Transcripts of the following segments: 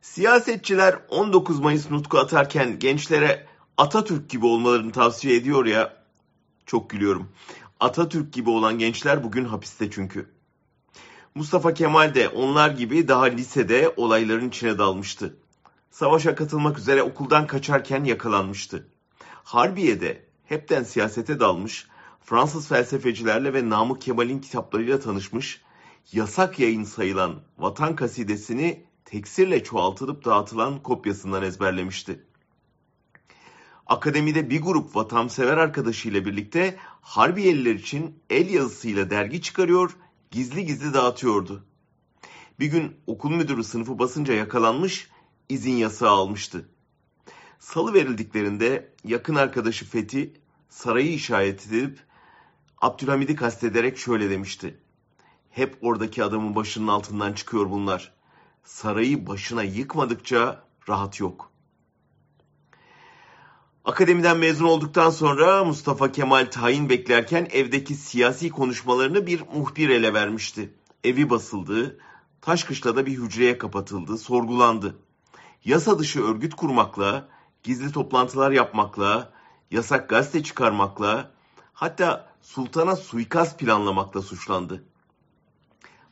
Siyasetçiler 19 Mayıs nutku atarken gençlere Atatürk gibi olmalarını tavsiye ediyor ya. Çok gülüyorum. Atatürk gibi olan gençler bugün hapiste çünkü. Mustafa Kemal de onlar gibi daha lisede olayların içine dalmıştı. Savaşa katılmak üzere okuldan kaçarken yakalanmıştı. Harbiye'de hepten siyasete dalmış, Fransız felsefecilerle ve Namık Kemal'in kitaplarıyla tanışmış, yasak yayın sayılan Vatan Kasidesini teksirle çoğaltılıp dağıtılan kopyasından ezberlemişti. Akademide bir grup vatansever arkadaşıyla birlikte Harbiyeliler için el yazısıyla dergi çıkarıyor, gizli gizli dağıtıyordu. Bir gün okul müdürü sınıfı basınca yakalanmış, izin yasağı almıştı. Salı verildiklerinde yakın arkadaşı Fethi sarayı işaret edip Abdülhamid'i kastederek şöyle demişti. Hep oradaki adamın başının altından çıkıyor bunlar. Sarayı başına yıkmadıkça rahat yok. Akademiden mezun olduktan sonra Mustafa Kemal tayin beklerken evdeki siyasi konuşmalarını bir muhbir ele vermişti. Evi basıldı, Taşkışla'da bir hücreye kapatıldı, sorgulandı. Yasa dışı örgüt kurmakla, gizli toplantılar yapmakla, yasak gazete çıkarmakla, hatta sultana suikast planlamakla suçlandı.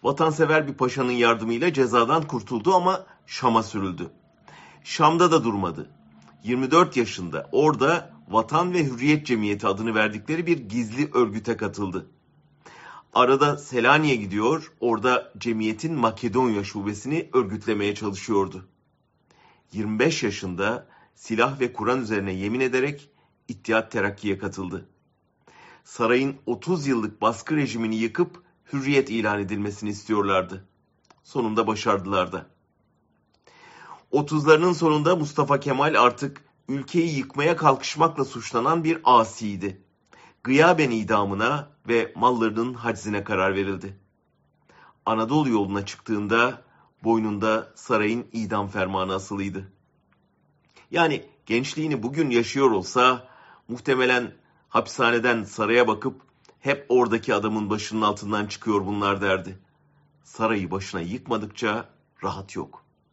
Vatansever bir paşanın yardımıyla cezadan kurtuldu ama Şam'a sürüldü. Şam'da da durmadı. 24 yaşında orada Vatan ve Hürriyet Cemiyeti adını verdikleri bir gizli örgüte katıldı. Arada Selanik'e gidiyor, orada cemiyetin Makedonya şubesini örgütlemeye çalışıyordu. 25 yaşında silah ve Kur'an üzerine yemin ederek İttihat Terakki'ye katıldı. Sarayın 30 yıllık baskı rejimini yıkıp hürriyet ilan edilmesini istiyorlardı. Sonunda başardılar da. 30'larının sonunda Mustafa Kemal artık ülkeyi yıkmaya kalkışmakla suçlanan bir asiydi. Gıyaben idamına ve mallarının haczine karar verildi. Anadolu yoluna çıktığında boynunda sarayın idam fermanı asılıydı. Yani gençliğini bugün yaşıyor olsa muhtemelen hapishaneden saraya bakıp hep oradaki adamın başının altından çıkıyor bunlar derdi. Sarayı başına yıkmadıkça rahat yok.''